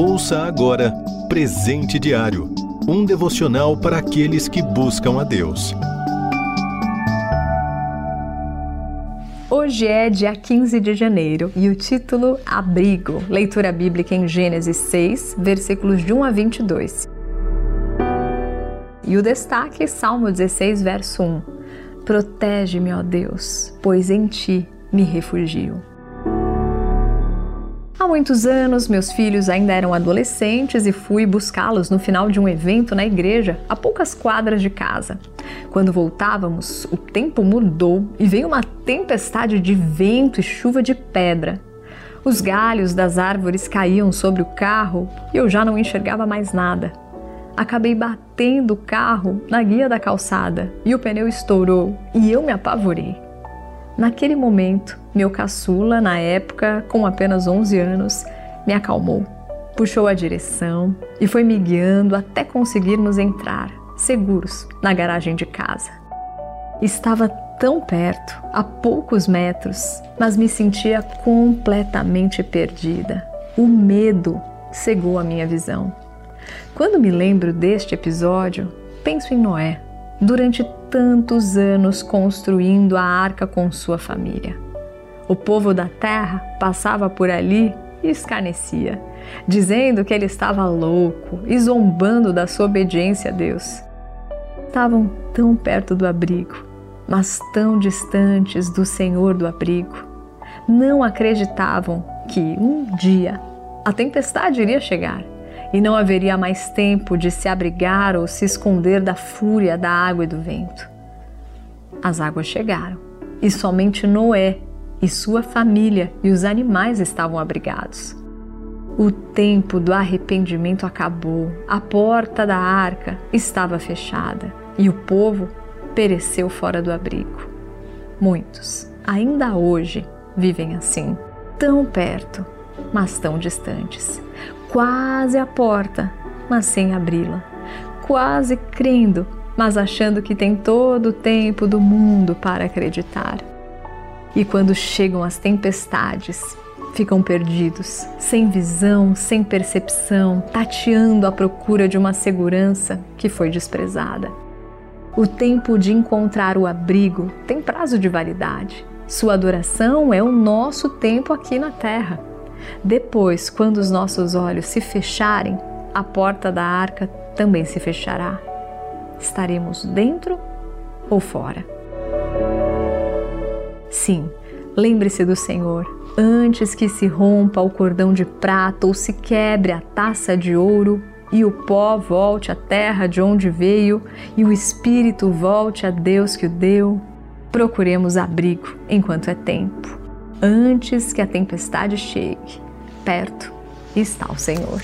Ouça agora Presente Diário um devocional para aqueles que buscam a Deus. Hoje é dia 15 de janeiro e o título Abrigo, leitura bíblica em Gênesis 6, versículos de 1 a 22. E o destaque, Salmo 16, verso 1. Protege-me, ó Deus, pois em ti me refugio. Há muitos anos, meus filhos ainda eram adolescentes e fui buscá-los no final de um evento na igreja, a poucas quadras de casa. Quando voltávamos, o tempo mudou e veio uma tempestade de vento e chuva de pedra. Os galhos das árvores caíam sobre o carro e eu já não enxergava mais nada acabei batendo o carro na guia da calçada e o pneu estourou e eu me apavorei. Naquele momento, meu caçula, na época com apenas 11 anos, me acalmou, puxou a direção e foi me guiando até conseguirmos entrar, seguros, na garagem de casa. Estava tão perto, a poucos metros, mas me sentia completamente perdida. O medo cegou a minha visão. Quando me lembro deste episódio, penso em Noé, durante tantos anos construindo a arca com sua família. O povo da terra passava por ali e escarnecia, dizendo que ele estava louco e zombando da sua obediência a Deus. Estavam tão perto do abrigo, mas tão distantes do Senhor do abrigo. Não acreditavam que um dia a tempestade iria chegar e não haveria mais tempo de se abrigar ou se esconder da fúria da água e do vento. As águas chegaram e somente Noé e sua família e os animais estavam abrigados. O tempo do arrependimento acabou, a porta da arca estava fechada e o povo pereceu fora do abrigo. Muitos, ainda hoje, vivem assim, tão perto, mas tão distantes quase à porta, mas sem abri-la, quase crendo, mas achando que tem todo o tempo do mundo para acreditar. E quando chegam as tempestades, ficam perdidos, sem visão, sem percepção, tateando à procura de uma segurança que foi desprezada. O tempo de encontrar o abrigo tem prazo de validade. Sua adoração é o nosso tempo aqui na Terra. Depois, quando os nossos olhos se fecharem, a porta da arca também se fechará. Estaremos dentro ou fora? Sim, lembre-se do Senhor antes que se rompa o cordão de prata ou se quebre a taça de ouro e o pó volte à terra de onde veio e o espírito volte a Deus que o deu. Procuremos abrigo enquanto é tempo antes que a tempestade chegue. Perto está o Senhor.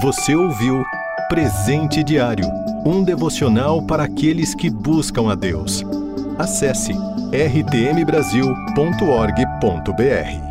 Você ouviu Presente Diário um devocional para aqueles que buscam a Deus. Acesse rtmbrasil.org.br.